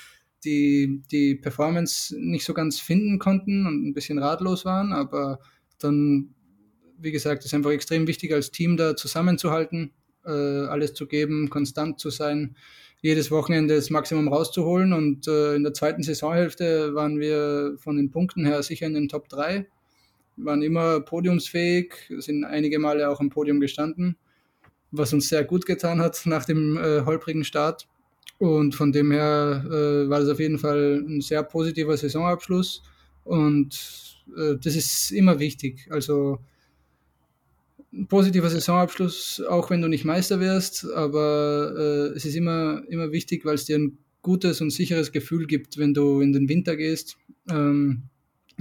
die, die Performance nicht so ganz finden konnten und ein bisschen ratlos waren. Aber dann, wie gesagt, ist einfach extrem wichtig, als Team da zusammenzuhalten, äh, alles zu geben, konstant zu sein jedes Wochenende das Maximum rauszuholen. Und äh, in der zweiten Saisonhälfte waren wir von den Punkten her sicher in den Top 3, waren immer podiumsfähig, sind einige Male auch am Podium gestanden, was uns sehr gut getan hat nach dem äh, holprigen Start. Und von dem her äh, war das auf jeden Fall ein sehr positiver Saisonabschluss. Und äh, das ist immer wichtig. Also positiver Saisonabschluss, auch wenn du nicht Meister wirst, aber äh, es ist immer, immer wichtig, weil es dir ein gutes und sicheres Gefühl gibt, wenn du in den Winter gehst. Ähm,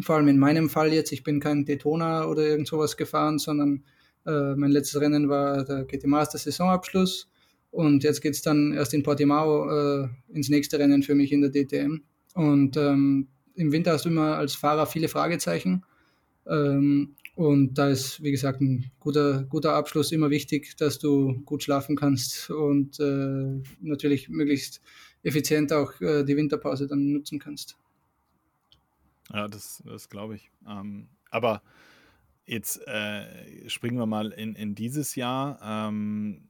vor allem in meinem Fall jetzt, ich bin kein Daytona oder irgend sowas gefahren, sondern äh, mein letztes Rennen war der GT Master Saisonabschluss und jetzt geht es dann erst in Portimao äh, ins nächste Rennen für mich in der DTM. Und ähm, im Winter hast du immer als Fahrer viele Fragezeichen. Ähm, und da ist, wie gesagt, ein guter, guter Abschluss immer wichtig, dass du gut schlafen kannst und äh, natürlich möglichst effizient auch äh, die Winterpause dann nutzen kannst. Ja, das, das glaube ich. Ähm, aber jetzt äh, springen wir mal in, in dieses Jahr. Ähm,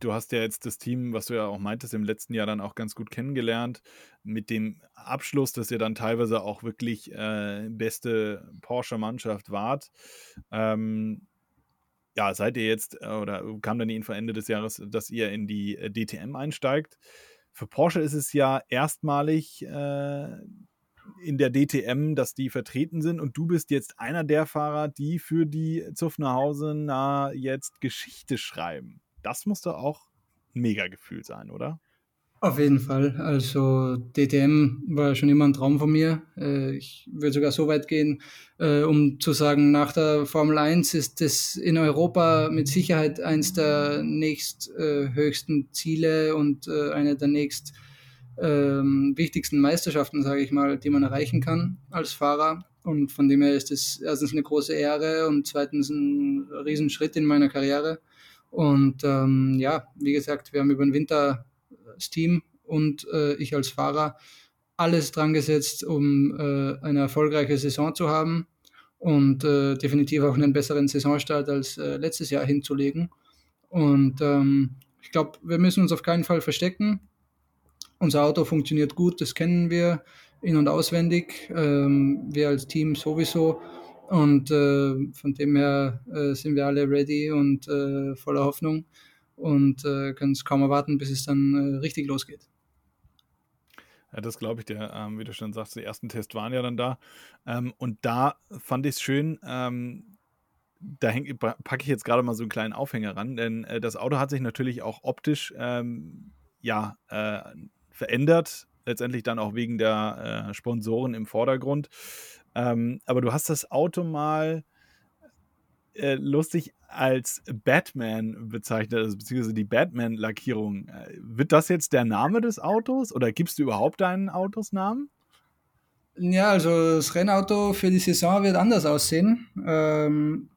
du hast ja jetzt das Team, was du ja auch meintest, im letzten Jahr dann auch ganz gut kennengelernt. Mit dem Abschluss, dass ihr dann teilweise auch wirklich äh, beste Porsche-Mannschaft wart. Ähm, ja, seid ihr jetzt, äh, oder kam dann die Info Ende des Jahres, dass ihr in die äh, DTM einsteigt? Für Porsche ist es ja erstmalig äh, in der DTM, dass die vertreten sind und du bist jetzt einer der Fahrer, die für die Zuffnerhausener jetzt Geschichte schreiben das muss doch auch ein Mega-Gefühl sein, oder? Auf jeden Fall. Also DTM war schon immer ein Traum von mir. Äh, ich würde sogar so weit gehen, äh, um zu sagen, nach der Formel 1 ist das in Europa mit Sicherheit eins der nächsthöchsten äh, Ziele und eine der nächst ähm, wichtigsten Meisterschaften, sage ich mal, die man erreichen kann als Fahrer. Und von dem her ist es erstens eine große Ehre und zweitens ein Riesenschritt in meiner Karriere. Und ähm, ja, wie gesagt, wir haben über den Winter das Team und äh, ich als Fahrer alles dran gesetzt, um äh, eine erfolgreiche Saison zu haben und äh, definitiv auch einen besseren Saisonstart als äh, letztes Jahr hinzulegen. Und ähm, ich glaube, wir müssen uns auf keinen Fall verstecken. Unser Auto funktioniert gut, das kennen wir in- und auswendig. Ähm, wir als Team sowieso. Und äh, von dem her äh, sind wir alle ready und äh, voller Hoffnung und äh, können es kaum erwarten, bis es dann äh, richtig losgeht. Ja, das glaube ich dir. Ähm, wie du schon sagst, die ersten Tests waren ja dann da. Ähm, und da fand ich es schön, ähm, da packe ich jetzt gerade mal so einen kleinen Aufhänger ran, denn äh, das Auto hat sich natürlich auch optisch ähm, ja, verändert, letztendlich dann auch wegen der äh, Sponsoren im Vordergrund. Ähm, aber du hast das Auto mal äh, lustig als Batman bezeichnet, also beziehungsweise die Batman-Lackierung. Äh, wird das jetzt der Name des Autos oder gibst du überhaupt deinen Autos Namen? Ja, also das Rennauto für die Saison wird anders aussehen. Ähm,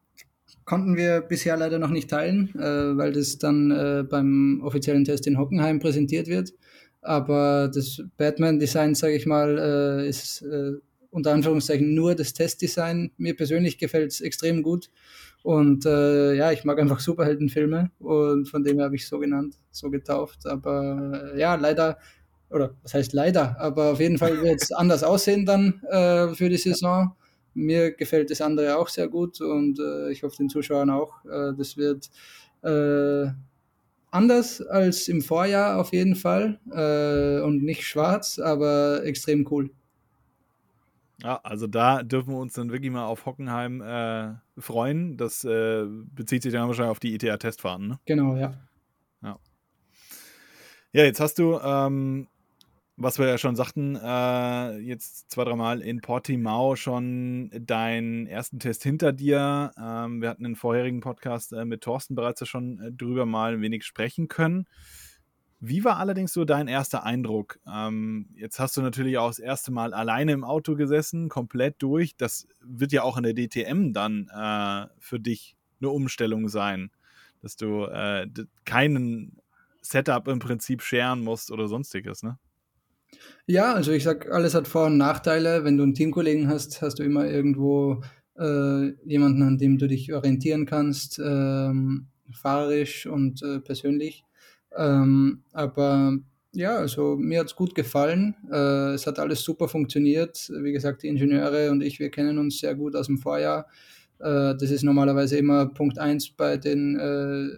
konnten wir bisher leider noch nicht teilen, äh, weil das dann äh, beim offiziellen Test in Hockenheim präsentiert wird. Aber das Batman-Design, sage ich mal, äh, ist äh, unter Anführungszeichen nur das Testdesign. Mir persönlich gefällt es extrem gut. Und äh, ja, ich mag einfach Superheldenfilme und von dem her habe ich so genannt, so getauft. Aber äh, ja, leider, oder was heißt leider, aber auf jeden Fall wird es (laughs) anders aussehen dann äh, für die Saison. Mir gefällt das andere auch sehr gut und äh, ich hoffe den Zuschauern auch. Äh, das wird äh, anders als im Vorjahr auf jeden Fall und nicht schwarz, aber extrem cool. Ja, also da dürfen wir uns dann wirklich mal auf Hockenheim äh, freuen. Das äh, bezieht sich dann wahrscheinlich auf die ITA-Testfahrten, ne? Genau, ja. Ja, ja jetzt hast du, ähm, was wir ja schon sagten, äh, jetzt zwei, dreimal in Portimao schon deinen ersten Test hinter dir. Ähm, wir hatten in vorherigen Podcast äh, mit Thorsten bereits ja schon äh, drüber mal ein wenig sprechen können. Wie war allerdings so dein erster Eindruck? Ähm, jetzt hast du natürlich auch das erste Mal alleine im Auto gesessen, komplett durch. Das wird ja auch in der DTM dann äh, für dich eine Umstellung sein, dass du äh, keinen Setup im Prinzip scheren musst oder sonstiges, ne? Ja, also ich sag, alles hat Vor- und Nachteile. Wenn du einen Teamkollegen hast, hast du immer irgendwo äh, jemanden, an dem du dich orientieren kannst, ähm, fahrerisch und äh, persönlich. Ähm, aber ja, also mir hat es gut gefallen. Äh, es hat alles super funktioniert. Wie gesagt, die Ingenieure und ich, wir kennen uns sehr gut aus dem Vorjahr. Äh, das ist normalerweise immer Punkt 1 bei den äh,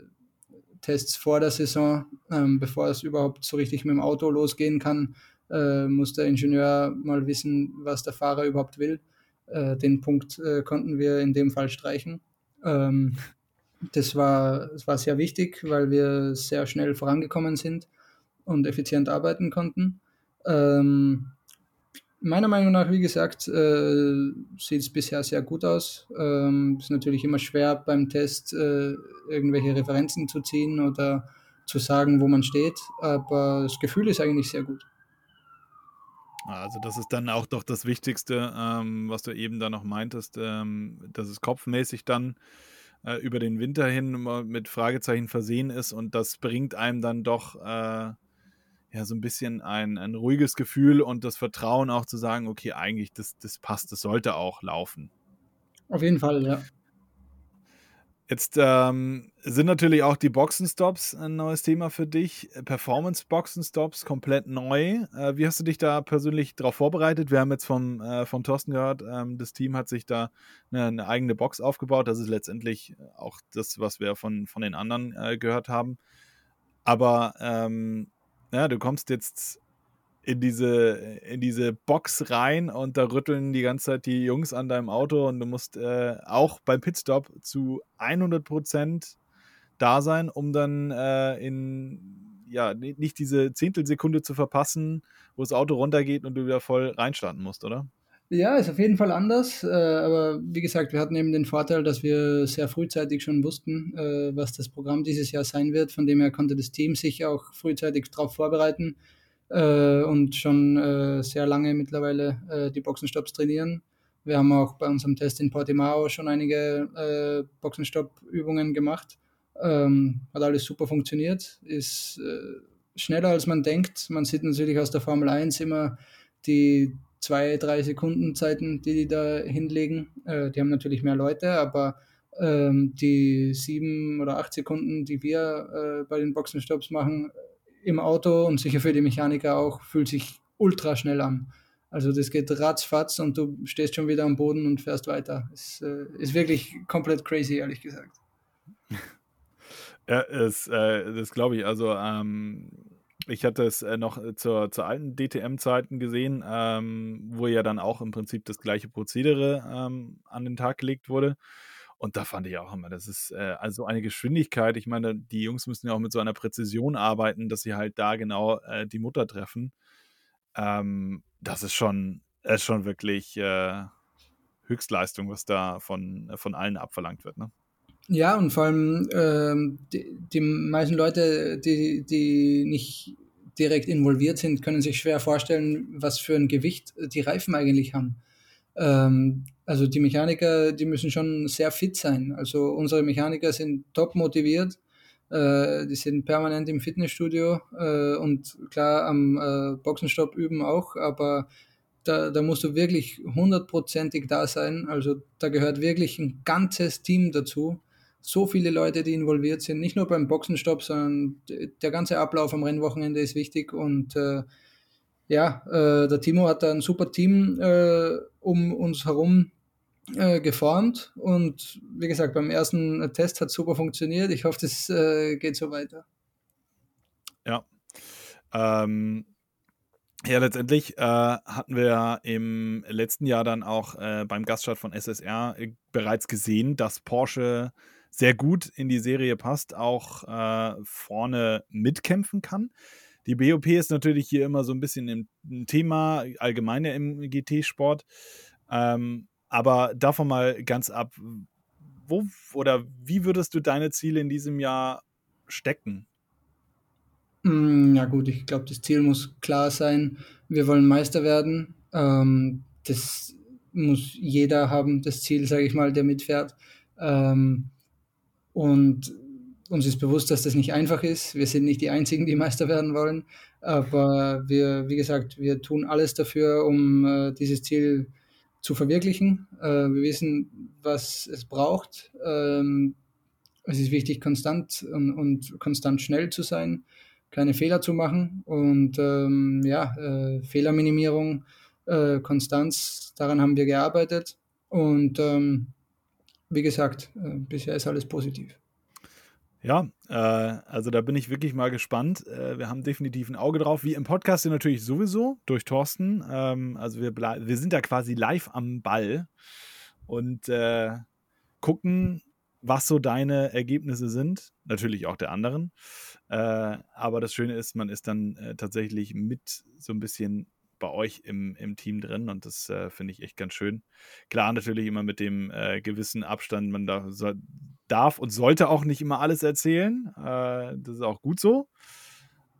Tests vor der Saison. Ähm, bevor es überhaupt so richtig mit dem Auto losgehen kann, äh, muss der Ingenieur mal wissen, was der Fahrer überhaupt will. Äh, den Punkt äh, konnten wir in dem Fall streichen. Ähm, das war, das war sehr wichtig, weil wir sehr schnell vorangekommen sind und effizient arbeiten konnten. Ähm, meiner Meinung nach, wie gesagt, äh, sieht es bisher sehr gut aus. Ähm, ist natürlich immer schwer beim Test äh, irgendwelche Referenzen zu ziehen oder zu sagen, wo man steht, aber das Gefühl ist eigentlich sehr gut. Also das ist dann auch doch das Wichtigste, ähm, was du eben da noch meintest, ähm, dass es kopfmäßig dann äh, über den Winter hin mit Fragezeichen versehen ist und das bringt einem dann doch äh, ja so ein bisschen ein, ein ruhiges Gefühl und das Vertrauen auch zu sagen, okay, eigentlich das, das passt, das sollte auch laufen. Auf jeden Fall, ja. Jetzt ähm, sind natürlich auch die Boxenstops ein neues Thema für dich. Performance-Boxenstops komplett neu. Äh, wie hast du dich da persönlich darauf vorbereitet? Wir haben jetzt vom, äh, von Thorsten gehört, ähm, das Team hat sich da eine, eine, eigene Box aufgebaut. Das ist letztendlich auch das, was wir von, von den anderen äh, gehört haben. Aber ähm, ja, du kommst jetzt in diese, in diese Box rein und da rütteln die ganze Zeit die Jungs an deinem Auto und du musst äh, auch beim Pitstop zu 100% da sein, um dann äh, in, ja, nicht diese Zehntelsekunde zu verpassen, wo das Auto runtergeht und du wieder voll reinstarten musst, oder? Ja, ist auf jeden Fall anders. Äh, aber wie gesagt, wir hatten eben den Vorteil, dass wir sehr frühzeitig schon wussten, äh, was das Programm dieses Jahr sein wird. Von dem her konnte das Team sich auch frühzeitig darauf vorbereiten äh, und schon äh, sehr lange mittlerweile äh, die Boxenstopps trainieren. Wir haben auch bei unserem Test in Portimao schon einige äh, Boxenstopp-Übungen gemacht. Ähm, hat alles super funktioniert, ist äh, schneller als man denkt. Man sieht natürlich aus der Formel 1 immer die zwei, drei Sekunden Zeiten, die die da hinlegen. Äh, die haben natürlich mehr Leute, aber ähm, die sieben oder acht Sekunden, die wir bei den Boxenstopps machen, im Auto und sicher für die Mechaniker auch, fühlt sich ultra schnell an. Also das geht ratzfatz und du stehst schon wieder am Boden und fährst weiter. Es äh, ist wirklich komplett crazy, ehrlich gesagt. (laughs) Ja, es, äh, das glaube ich. Also ähm, ich hatte es äh, noch zur, zur alten DTM-Zeiten gesehen, ähm, wo ja dann auch im Prinzip das gleiche Prozedere ähm, an den Tag gelegt wurde. Und da fand ich auch immer, das ist äh, also eine Geschwindigkeit. Ich meine, die Jungs müssen ja auch mit so einer Präzision arbeiten, dass sie halt da genau äh, die Mutter treffen. Ähm, das ist schon, ist schon wirklich äh, Höchstleistung, was da von, von allen abverlangt wird. Ne? Ja, und vor allem ähm, die, die meisten Leute, die, die nicht direkt involviert sind, können sich schwer vorstellen, was für ein Gewicht die Reifen eigentlich haben. Ähm, also die Mechaniker, die müssen schon sehr fit sein. Also unsere Mechaniker sind top motiviert, äh, die sind permanent im Fitnessstudio äh, und klar am äh, Boxenstopp üben auch, aber da, da musst du wirklich hundertprozentig da sein. Also da gehört wirklich ein ganzes Team dazu. So viele Leute, die involviert sind, nicht nur beim Boxenstopp, sondern der ganze Ablauf am Rennwochenende ist wichtig und äh, ja, äh, der Timo hat da ein super Team äh, um uns herum äh, geformt und wie gesagt, beim ersten Test hat es super funktioniert. Ich hoffe, das äh, geht so weiter. Ja. Ähm, ja, letztendlich äh, hatten wir im letzten Jahr dann auch äh, beim Gaststart von SSR äh, bereits gesehen, dass Porsche sehr gut in die Serie passt, auch äh, vorne mitkämpfen kann. Die BOP ist natürlich hier immer so ein bisschen ein Thema, allgemein im GT-Sport. Ähm, aber davon mal ganz ab, wo oder wie würdest du deine Ziele in diesem Jahr stecken? Hm, ja gut, ich glaube, das Ziel muss klar sein. Wir wollen Meister werden. Ähm, das muss jeder haben, das Ziel, sage ich mal, der mitfährt. Ähm, und uns ist bewusst, dass das nicht einfach ist. Wir sind nicht die Einzigen, die Meister werden wollen. Aber wir, wie gesagt, wir tun alles dafür, um äh, dieses Ziel zu verwirklichen. Äh, wir wissen, was es braucht. Ähm, es ist wichtig, konstant und, und, konstant schnell zu sein, keine Fehler zu machen und ähm, ja, äh, Fehlerminimierung, äh, Konstanz, daran haben wir gearbeitet und ähm, wie gesagt, äh, bisher ist alles positiv. Ja, äh, also da bin ich wirklich mal gespannt. Äh, wir haben definitiv ein Auge drauf, wie im Podcast natürlich sowieso durch Thorsten. Ähm, also wir, wir sind da quasi live am Ball und äh, gucken, was so deine Ergebnisse sind. Natürlich auch der anderen. Äh, aber das Schöne ist, man ist dann äh, tatsächlich mit so ein bisschen bei euch im, im Team drin und das äh, finde ich echt ganz schön. Klar, natürlich immer mit dem äh, gewissen Abstand. Man da, so, darf und sollte auch nicht immer alles erzählen. Äh, das ist auch gut so.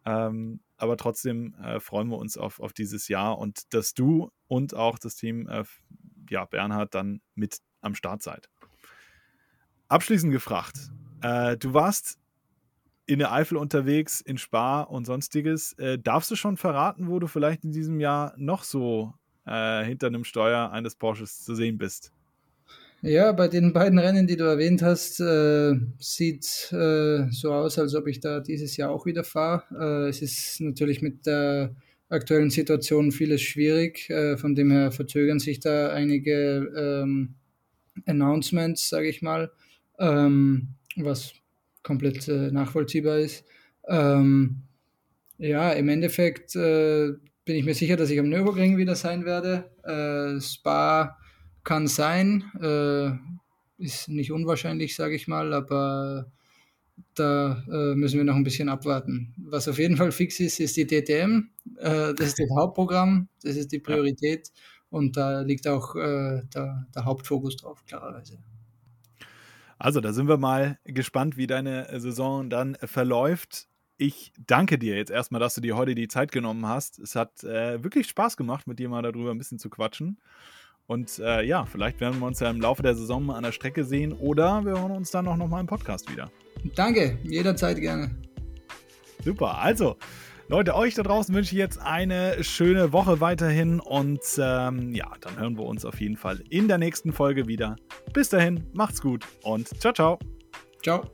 Ähm, aber trotzdem äh, freuen wir uns auf, auf dieses Jahr und dass du und auch das Team, äh, ja, Bernhard, dann mit am Start seid. Abschließend gefragt, äh, du warst in der Eifel unterwegs, in Spa und sonstiges. Äh, darfst du schon verraten, wo du vielleicht in diesem Jahr noch so äh, hinter einem Steuer eines Porsches zu sehen bist? Ja, bei den beiden Rennen, die du erwähnt hast, äh, sieht äh, so aus, als ob ich da dieses Jahr auch wieder fahre. Äh, es ist natürlich mit der aktuellen Situation vieles schwierig. Äh, von dem her verzögern sich da einige ähm, Announcements, sage ich mal, ähm, was komplett äh, nachvollziehbar ist. Ähm, ja, im Endeffekt äh, bin ich mir sicher, dass ich am Nürburgring wieder sein werde. Äh, Spa kann sein, äh, ist nicht unwahrscheinlich, sage ich mal, aber da äh, müssen wir noch ein bisschen abwarten. Was auf jeden Fall fix ist, ist die DTM. Äh, das ist das Hauptprogramm, das ist die Priorität und da liegt auch der, der Hauptfokus drauf, klarerweise. Also, da sind wir mal gespannt, wie deine Saison dann verläuft. Ich danke dir jetzt erstmal, dass du dir heute die Zeit genommen hast. Es hat äh, wirklich Spaß gemacht, mit dir mal darüber ein bisschen zu quatschen. Und äh, ja, vielleicht werden wir uns ja im Laufe der Saison mal an der Strecke sehen oder wir hören uns dann auch nochmal im Podcast wieder. Danke, jederzeit gerne. Super, also Leute, euch da draußen wünsche ich jetzt eine schöne Woche weiterhin und ähm, ja, dann hören wir uns auf jeden Fall in der nächsten Folge wieder. Bis dahin, macht's gut und ciao, ciao. Ciao.